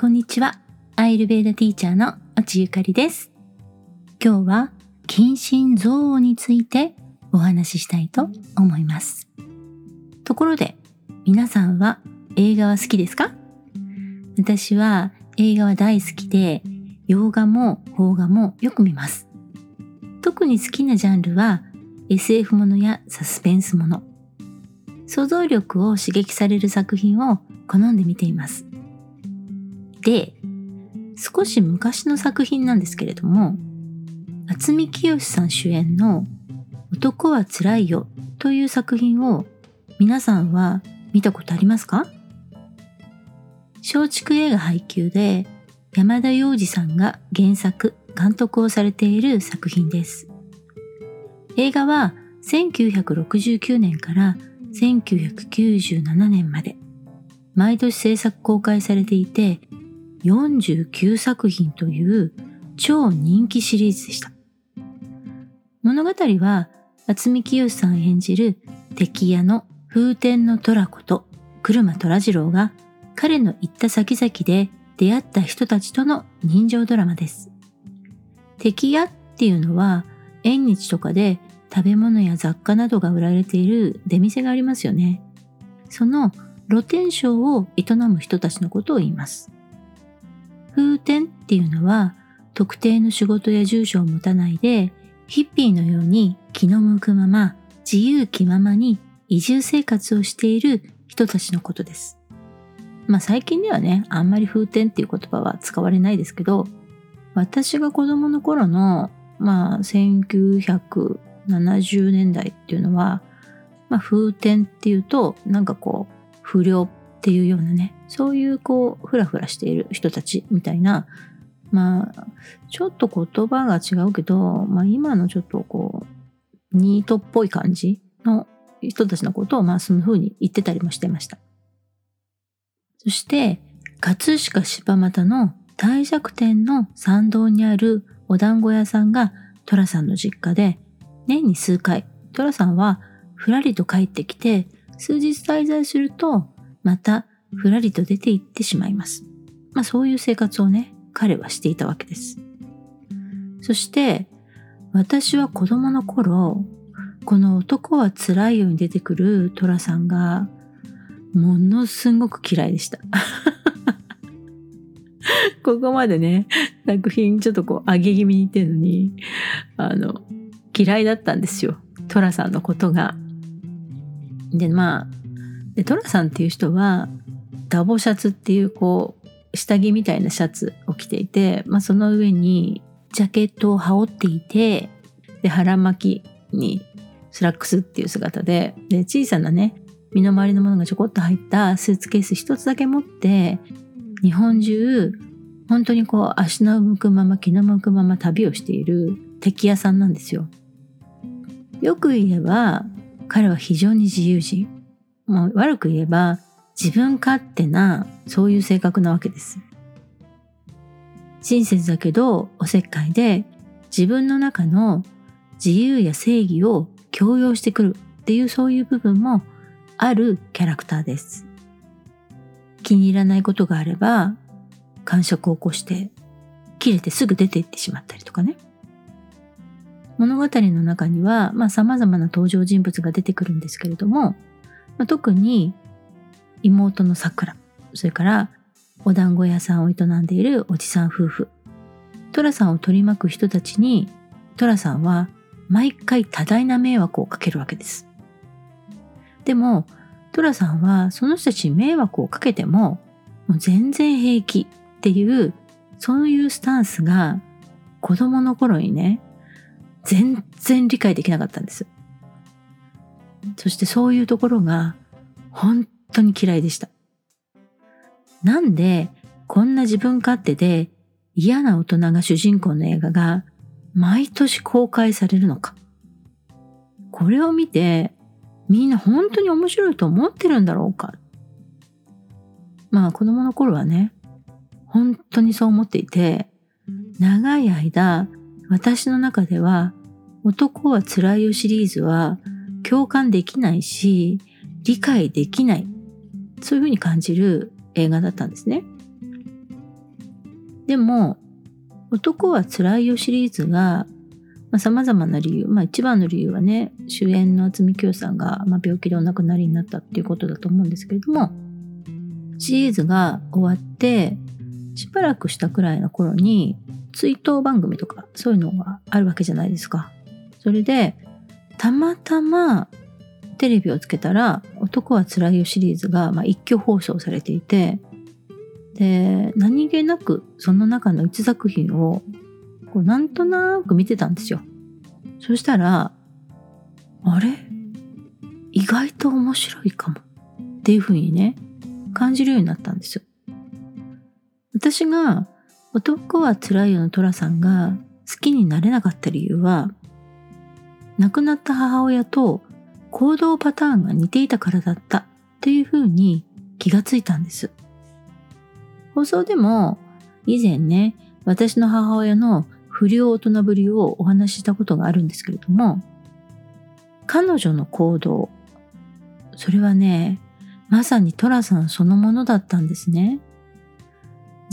こんにちは。アイルベーダティーチャーの落ゆかりです。今日は近親憎悪についてお話ししたいと思います。ところで、皆さんは映画は好きですか？私は映画は大好きで、洋画も邦画もよく見ます。特に好きなジャンルは SF ものやサスペンスもの。想像力を刺激される作品を好んで見ています。で、少し昔の作品なんですけれども、渥美清さん主演の男はつらいよという作品を皆さんは見たことありますか？松竹映画配給で山田洋次さんが原作、監督をされている作品です。映画は1969年から1997年まで毎年制作公開されていて49作品という超人気シリーズでした。物語は渥美清さん演じる敵屋の風天の虎子と車虎次郎が彼の行った先々で出会った人たちとの人情ドラマです。敵屋っていうのは縁日とかで食べ物や雑貨などが売られている出店がありますよね。その露天商を営む人たちのことを言います。風天っていうのは特定の仕事や住所を持たないでヒッピーのように気の向くまま自由気ままに移住生活をしている人たちのことです。まあ最近ではね、あんまり風天っていう言葉は使われないですけど、私が子供の頃の、まあ1970年代っていうのは、まあ風天っていうと、なんかこう、不良っっていうようなね、そういうこう、ふらふらしている人たちみたいな、まあ、ちょっと言葉が違うけど、まあ今のちょっとこう、ニートっぽい感じの人たちのことを、まあその風に言ってたりもしてました。そして、葛飾柴又の大弱点の参道にあるお団子屋さんが寅さんの実家で、年に数回、寅さんはふらりと帰ってきて、数日滞在すると、またふらりと出て行ってしまいます。まあそういう生活をね、彼はしていたわけです。そして、私は子供の頃、この男は辛いように出てくる寅さんが、ものすごく嫌いでした。ここまでね、作品ちょっとこう上げ気味に言ってるのに、あの、嫌いだったんですよ。寅さんのことが。で、まあ、で、寅さんっていう人は、ダボシャツっていうこう、下着みたいなシャツを着ていて、まあその上にジャケットを羽織っていて、で、腹巻きにスラックスっていう姿で、で、小さなね、身の回りのものがちょこっと入ったスーツケース一つだけ持って、日本中、本当にこう足の向くまま気の向くまま旅をしているテキ屋さんなんですよ。よく言えば、彼は非常に自由人。もう悪く言えば、自分勝手な、そういう性格なわけです。親切だけど、おせっかいで、自分の中の自由や正義を強要してくるっていうそういう部分もあるキャラクターです。気に入らないことがあれば、感触を起こして、切れてすぐ出て行ってしまったりとかね。物語の中には、まあ様々な登場人物が出てくるんですけれども、まあ、特に妹の桜、それからお団子屋さんを営んでいるおじさん夫婦、寅さんを取り巻く人たちに、寅さんは毎回多大な迷惑をかけるわけです。でも、寅さんはその人たちに迷惑をかけても、もう全然平気っていう、そういうスタンスが子供の頃にね、全然理解できなかったんです。そしてそういうところが本当に嫌いでした。なんでこんな自分勝手で嫌な大人が主人公の映画が毎年公開されるのか。これを見てみんな本当に面白いと思ってるんだろうか。まあ子供の頃はね、本当にそう思っていて、長い間私の中では男は辛いよシリーズは共感できないし、理解できない。そういうふうに感じる映画だったんですね。でも、男は辛いよシリーズが、まあ、様々な理由、まあ一番の理由はね、主演の渥美清さんが、まあ、病気でお亡くなりになったっていうことだと思うんですけれども、シリーズが終わって、しばらくしたくらいの頃に、追悼番組とかそういうのがあるわけじゃないですか。それで、たまたまテレビをつけたら、男はつらいよシリーズが、まあ、一挙放送されていて、で、何気なくその中の一作品を、こうなんとなく見てたんですよ。そしたら、あれ？意外と面白いかも。っていうふうにね、感じるようになったんですよ。私が男は辛いよの寅さんが好きになれなかった理由は、亡くなった母親と行動パターンが似ていたからだったというふうに気がついたんです。放送でも以前ね、私の母親の不良大人ぶりをお話ししたことがあるんですけれども、彼女の行動、それはね、まさに寅さんそのものだったんですね。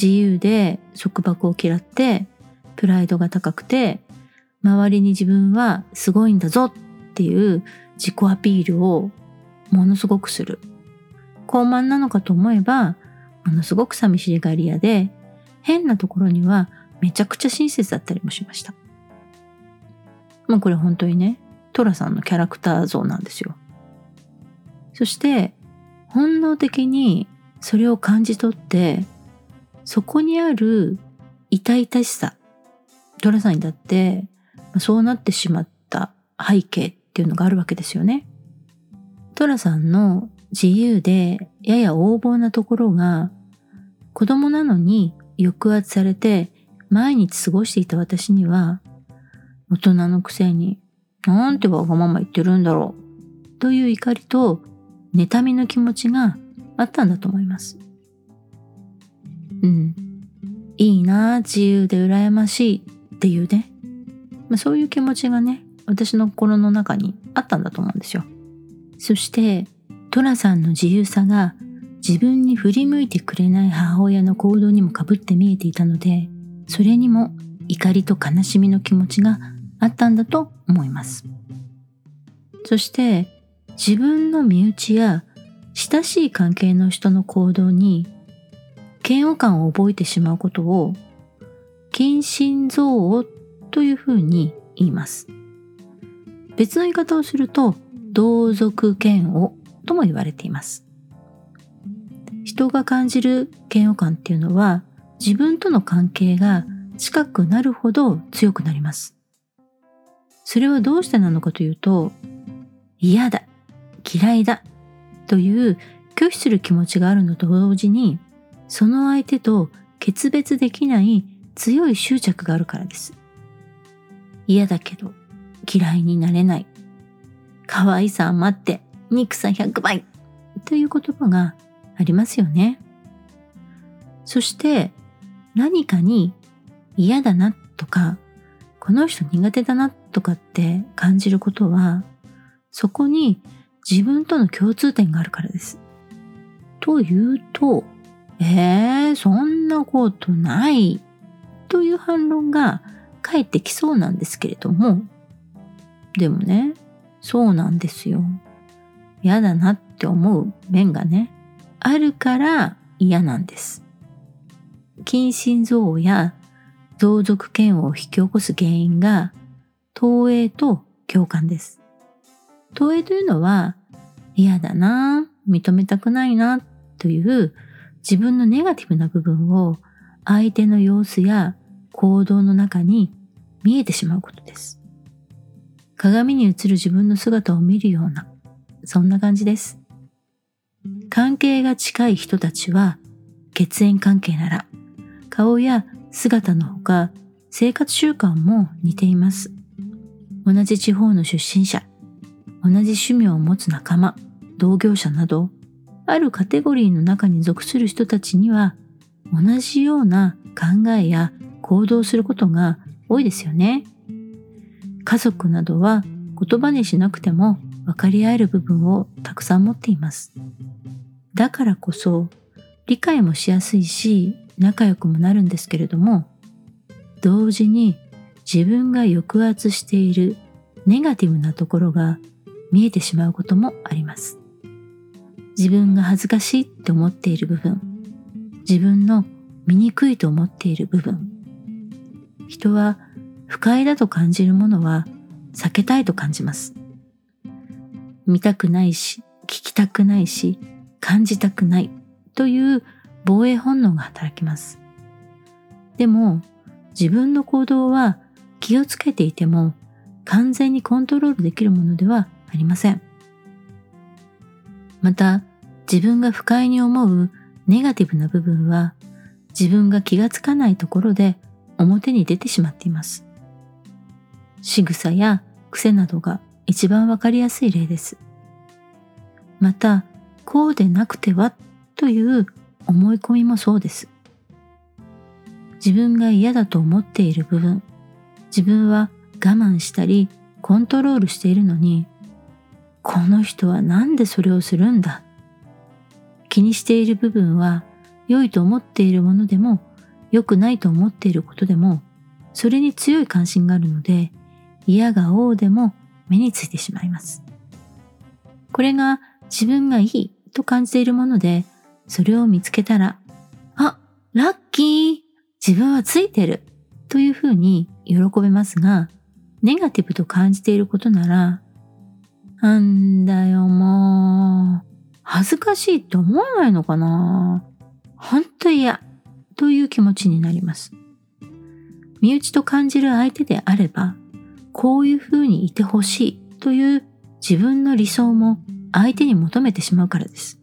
自由で束縛を嫌って、プライドが高くて、周りに自分はすごいんだぞっていう自己アピールをものすごくする。高慢なのかと思えば、ものすごく寂しがり屋で、変なところにはめちゃくちゃ親切だったりもしました。もうこれ本当にね、トラさんのキャラクター像なんですよ。そして、本能的にそれを感じ取って、そこにある痛々しさ、トラさんにだってそうなってしまった背景っていうのがあるわけですよね。トラさんの自由でやや横暴なところが子供なのに抑圧されて毎日過ごしていた私には大人のくせになんてわがまま言ってるんだろうという怒りと妬みの気持ちがあったんだと思います。うん。いいな自由で羨ましいっていうね。まあ、そういう気持ちがね、私の心の中にあったんだと思うんですよ。そして、トラさんの自由さが自分に振り向いてくれない母親の行動にもかぶって見えていたので、それにも怒りと悲しみの気持ちがあったんだと思います。そして自分の身内や親しい関係の人の行動に嫌悪感を覚えてしまうことを近親憎悪というふうに言います。別の言い方をすると同族嫌悪とも言われています。人が感じる嫌悪感っていうのは自分との関係が近くなるほど強くなります。それはどうしてなのかというと嫌だ、嫌いだという拒否する気持ちがあるのと同時にその相手と決別できない強い執着があるからです。嫌だけど嫌いになれない。可愛さ余って憎さ100倍という言葉がありますよね。そして何かに嫌だなとかこの人苦手だなとかって感じることはそこに自分との共通点があるからです。というと、えー、そんなことないという反論が返ってきそうなんですけれども、でもね、そうなんですよ。嫌だなって思う面がね、あるから嫌なんです。近親憎悪や同族嫌悪を引き起こす原因が投影と共感です。投影というのは嫌だな、認めたくないなという自分のネガティブな部分を相手の様子や行動の中に見えてしまうことです。鏡に映る自分の姿を見るような、そんな感じです。関係が近い人たちは、血縁関係なら、顔や姿のほか、生活習慣も似ています。同じ地方の出身者、同じ趣味を持つ仲間、同業者など、あるカテゴリーの中に属する人たちには、同じような考えや行動することが多いですよね。家族などは言葉にしなくても分かり合える部分をたくさん持っています。だからこそ理解もしやすいし仲良くもなるんですけれども、同時に自分が抑圧しているネガティブなところが見えてしまうこともあります。自分が恥ずかしいって思っている部分、自分の醜いと思っている部分、人は不快だと感じるものは避けたいと感じます。見たくないし、聞きたくないし、感じたくないという防衛本能が働きます。でも、自分の行動は気をつけていても完全にコントロールできるものではありません。また、自分が不快に思うネガティブな部分は自分が気がつかないところで表に出てしまっています。仕草や癖などが一番わかりやすい例です。また、こうでなくてはという思い込みもそうです。自分が嫌だと思っている部分、自分は我慢したりコントロールしているのに、この人はなんでそれをするんだ？気にしている部分は良いと思っているものでも良くないと思っていることでもそれに強い関心があるので嫌が王でも目についてしまいます。これが自分がいいと感じているものでそれを見つけたらあ、ラッキー自分はついてるというふうに喜べますがネガティブと感じていることならなんだよもう恥ずかしいって思わないのかな本当嫌という気持ちになります。身内と感じる相手であれば、こういうふうにいてほしいという自分の理想も相手に求めてしまうからです。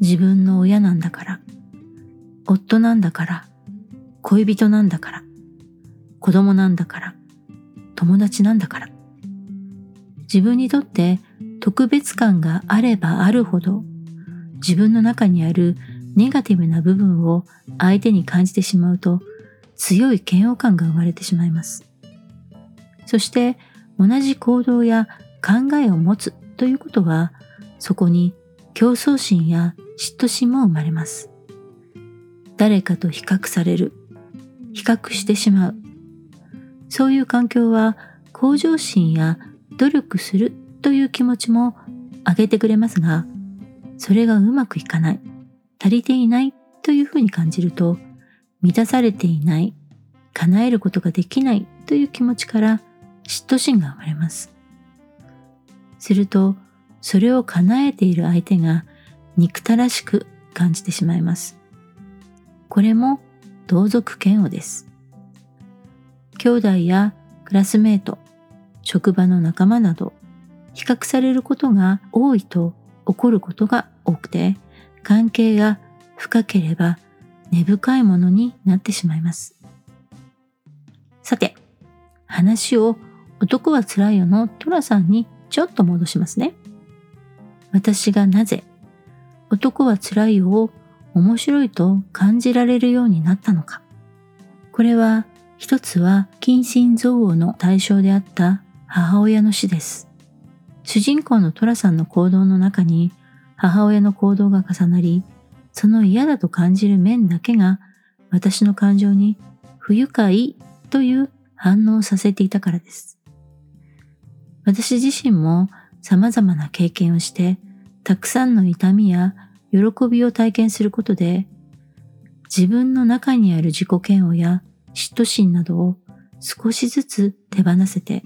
自分の親なんだから、夫なんだから、恋人なんだから、子供なんだから、友達なんだから。自分にとって特別感があればあるほど自分の中にあるネガティブな部分を相手に感じてしまうと強い嫌悪感が生まれてしまいます。そして同じ行動や考えを持つということはそこに競争心や嫉妬心も生まれます。誰かと比較される、比較してしまう。そういう環境は向上心や努力するという気持ちも上げてくれますが、それがうまくいかない、足りていないというふうに感じると、満たされていない、叶えることができないという気持ちから嫉妬心が生まれます。すると、それを叶えている相手が憎たらしく感じてしまいます。これも同族嫌悪です。兄弟やクラスメート、職場の仲間など比較されることが多いと起こることが多くて、関係が深ければ根深いものになってしまいます。さて、話を男は辛いよのトラさんにちょっと戻しますね。私がなぜ男は辛いよを面白いと感じられるようになったのか。これは一つは近親憎悪の対象であった母親の死です。主人公のトラさんの行動の中に母親の行動が重なり、その嫌だと感じる面だけが私の感情に不愉快という反応をさせていたからです。私自身も様々な経験をして、たくさんの痛みや喜びを体験することで、自分の中にある自己嫌悪や嫉妬心などを少しずつ手放せて、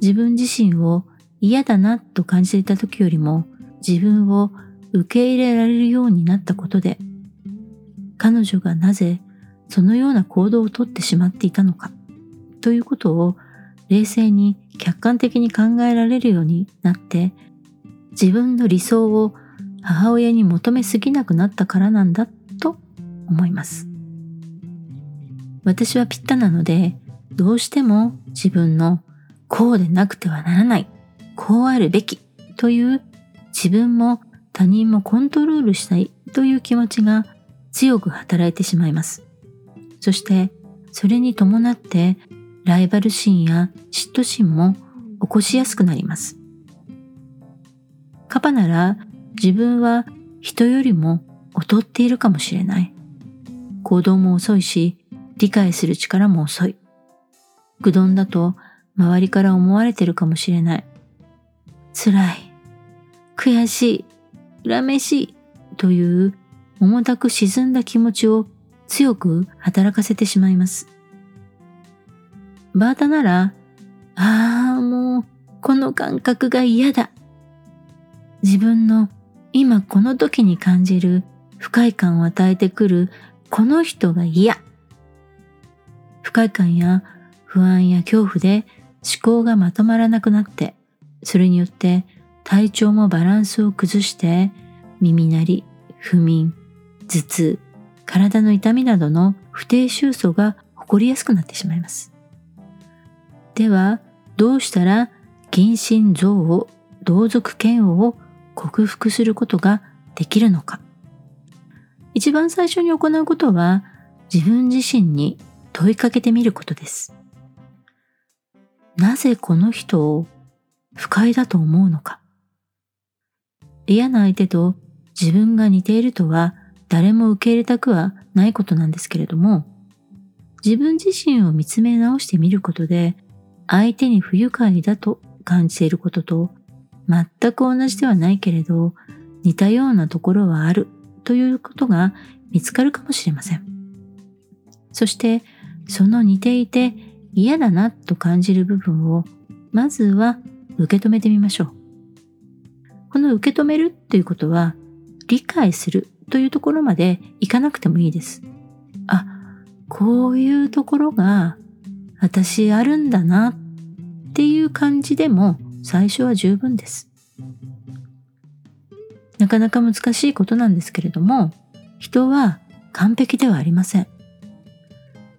自分自身を嫌だなと感じていた時よりも自分を受け入れられるようになったことで、彼女がなぜそのような行動をとってしまっていたのかということを冷静に客観的に考えられるようになって自分の理想を母親に求めすぎなくなったからなんだと思います。私はピッタなのでどうしても自分のこうでなくてはならないこうあるべきという自分も他人もコントロールしたいという気持ちが強く働いてしまいます。そしてそれに伴ってライバル心や嫉妬心も起こしやすくなります。カパなら自分は人よりも劣っているかもしれない。行動も遅いし、理解する力も遅い。愚鈍だと周りから思われてるかもしれない。辛い、悔しい、恨めしいという重たく沈んだ気持ちを強く働かせてしまいます。バータなら、ああ、もう、この感覚が嫌だ。自分の今この時に感じる不快感を与えてくるこの人が嫌。不快感や不安や恐怖で思考がまとまらなくなって、それによって体調もバランスを崩して耳鳴り、不眠、頭痛、体の痛みなどの不定収素が起こりやすくなってしまいます。では、どうしたら近親憎悪、同族嫌悪を克服することができるのか。一番最初に行うことは自分自身に問いかけてみることです。なぜこの人を不快だと思うのか。嫌な相手と自分が似ているとは誰も受け入れたくはないことなんですけれども、自分自身を見つめ直してみることで、相手に不愉快だと感じていることと全く同じではないけれど似たようなところはあるということが見つかるかもしれません。そしてその似ていて嫌だなと感じる部分をまずは受け止めてみましょう。この受け止めるということは理解するというところまでいかなくてもいいです。あ、こういうところが私あるんだなっていう感じでも最初は十分です。なかなか難しいことなんですけれども、人は完璧ではありません。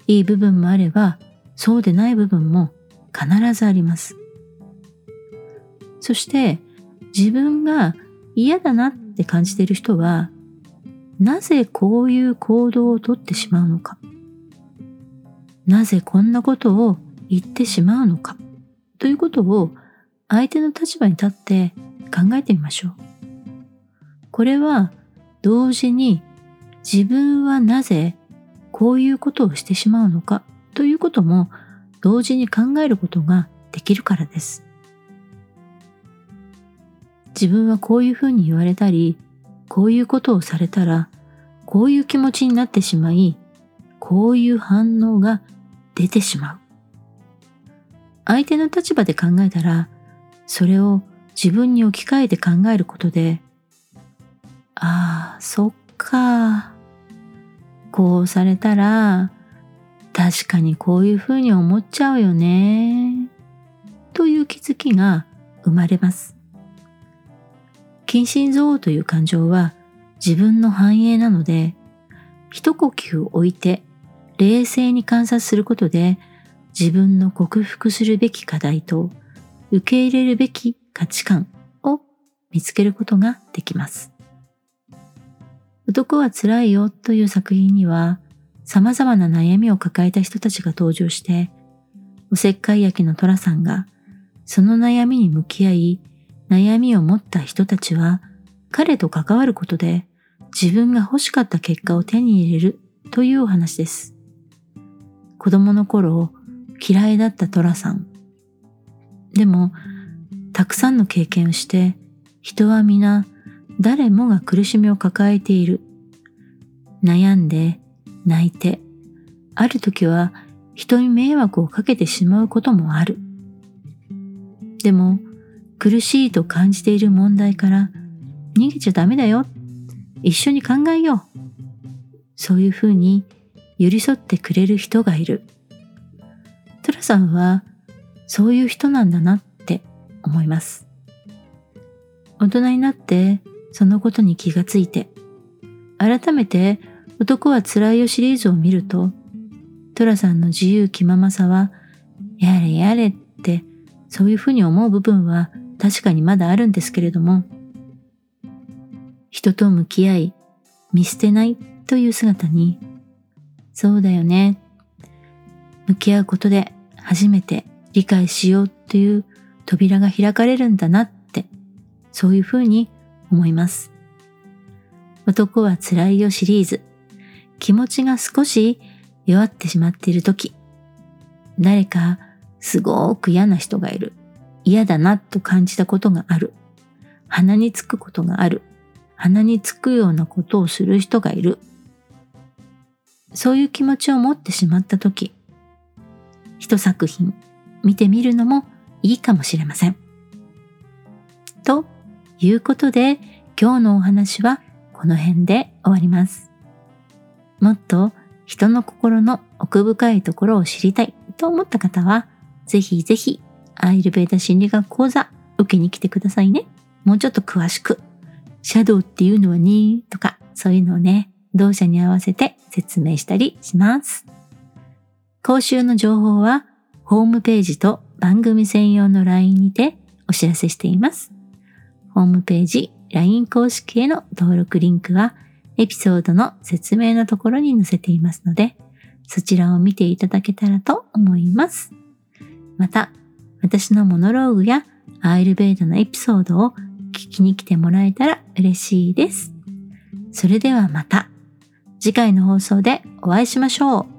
いい部分もあれば、そうでない部分も必ずあります。そして、自分が嫌だなって感じている人は、なぜこういう行動をとってしまうのか？なぜこんなことを言ってしまうのか？ということを相手の立場に立って考えてみましょう。これは同時に自分はなぜこういうことをしてしまうのか？ということも同時に考えることができるからです。自分はこういうふうに言われたり、こういうことをされたら、こういう気持ちになってしまい、こういう反応が出てしまう。相手の立場で考えたら、それを自分に置き換えて考えることで、ああ、そっか。こうされたら、確かにこういうふうに思っちゃうよね。という気づきが生まれます。近親憎悪という感情は自分の繁栄なので、一呼吸置いて冷静に観察することで自分の克服するべき課題と受け入れるべき価値観を見つけることができます。男は辛いよという作品には様々な悩みを抱えた人たちが登場して、おせっかい焼きの寅さんがその悩みに向き合い、悩みを持った人たちは彼と関わることで自分が欲しかった結果を手に入れるというお話です。子供の頃嫌いだった寅さん。でも、たくさんの経験をして、人は皆誰もが苦しみを抱えている。悩んで、泣いて、ある時は人に迷惑をかけてしまうこともある。でも、苦しいと感じている問題から逃げちゃダメだよ。一緒に考えよう。そういうふうに寄り添ってくれる人がいる。トラさんはそういう人なんだなって思います。大人になってそのことに気がついて、改めて男は辛いよシリーズを見ると、トラさんの自由気ままさは、やれやれってそういうふうに思う部分は確かにまだあるんですけれども、人と向き合い、見捨てないという姿にそうだよね。向き合うことで初めて理解しようという扉が開かれるんだなって、そういうふうに思います。男は辛いよシリーズ、気持ちが少し弱ってしまっている時、誰かすごく嫌な人がいる。嫌だなと感じたことがある。鼻につくことがある。鼻につくようなことをする人がいる。そういう気持ちを持ってしまった時、一作品見てみるのもいいかもしれません。ということで今日のお話はこの辺で終わります。もっと人の心の奥深いところを知りたいと思った方は、ぜひぜひアイルベーダ心理学講座受けに来てくださいね。もうちょっと詳しく、シャドウっていうのはね、とか、そういうのをね、同社に合わせて説明したりします。講習の情報は、ホームページと番組専用の LINE にてお知らせしています。ホームページ、LINE 公式への登録リンクは、エピソードの説明のところに載せていますので、そちらを見ていただけたらと思います。また、私のモノローグやアイルベイドのエピソードを聞きに来てもらえたら嬉しいです。それではまた次回の放送でお会いしましょう。